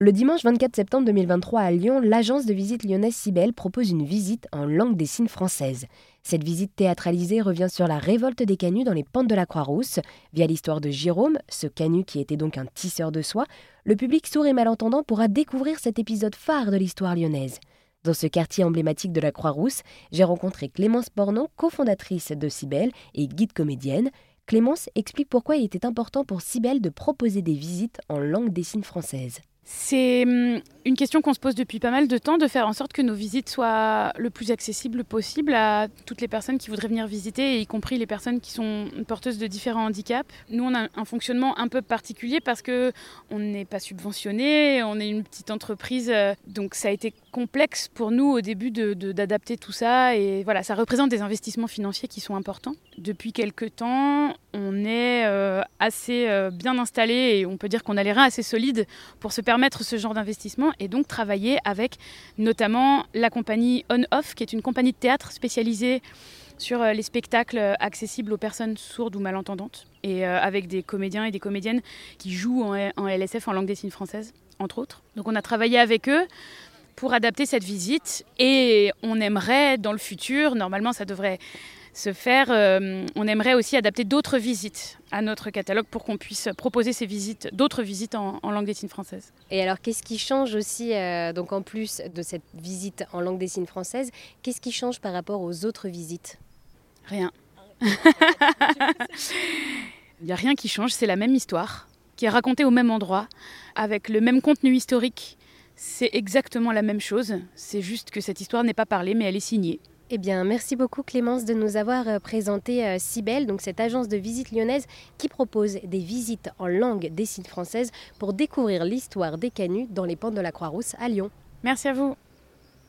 Le dimanche 24 septembre 2023 à Lyon, l'agence de visite lyonnaise Cybelle propose une visite en langue des signes française. Cette visite théâtralisée revient sur la révolte des canuts dans les pentes de la Croix-Rousse. Via l'histoire de Jérôme, ce canut qui était donc un tisseur de soie, le public sourd et malentendant pourra découvrir cet épisode phare de l'histoire lyonnaise. Dans ce quartier emblématique de la Croix-Rousse, j'ai rencontré Clémence Bornon, cofondatrice de Cybelle et guide comédienne. Clémence explique pourquoi il était important pour Cybelle de proposer des visites en langue des signes française. C'est hum, une question qu'on se pose depuis pas mal de temps, de faire en sorte que nos visites soient le plus accessibles possible à toutes les personnes qui voudraient venir visiter, y compris les personnes qui sont porteuses de différents handicaps. Nous, on a un fonctionnement un peu particulier parce que on n'est pas subventionné, on est une petite entreprise, euh, donc ça a été complexe pour nous au début d'adapter tout ça. Et voilà, ça représente des investissements financiers qui sont importants. Depuis quelques temps, on est euh, assez euh, bien installé et on peut dire qu'on a les reins assez solides pour se permettre ce genre d'investissement et donc travailler avec notamment la compagnie On-Off, qui est une compagnie de théâtre spécialisée sur euh, les spectacles accessibles aux personnes sourdes ou malentendantes, et avec des comédiens et des comédiennes qui jouent en, en LSF, en langue des signes française, entre autres. Donc on a travaillé avec eux pour adapter cette visite. Et on aimerait, dans le futur, normalement ça devrait se faire, euh, on aimerait aussi adapter d'autres visites à notre catalogue pour qu'on puisse proposer ces visites, d'autres visites en, langue des signes française. Et alors, qu'est-ce qui change aussi, euh, donc en plus de cette visite en langue des signes française, qu'est-ce qui change par rapport aux autres visites? Rien. Il n'y a rien qui change, c'est la même histoire qui est racontée au même endroit, avec le même contenu historique c'est exactement la même chose, c'est juste que cette histoire n'est pas parlée, mais elle est signée. Eh bien, merci beaucoup Clémence de nous avoir euh, présenté euh, Cybelle, donc cette agence de visite lyonnaise qui propose des visites en langue des signes françaises pour découvrir l'histoire des canuts dans les pentes de la Croix-Rousse à Lyon. Merci à vous.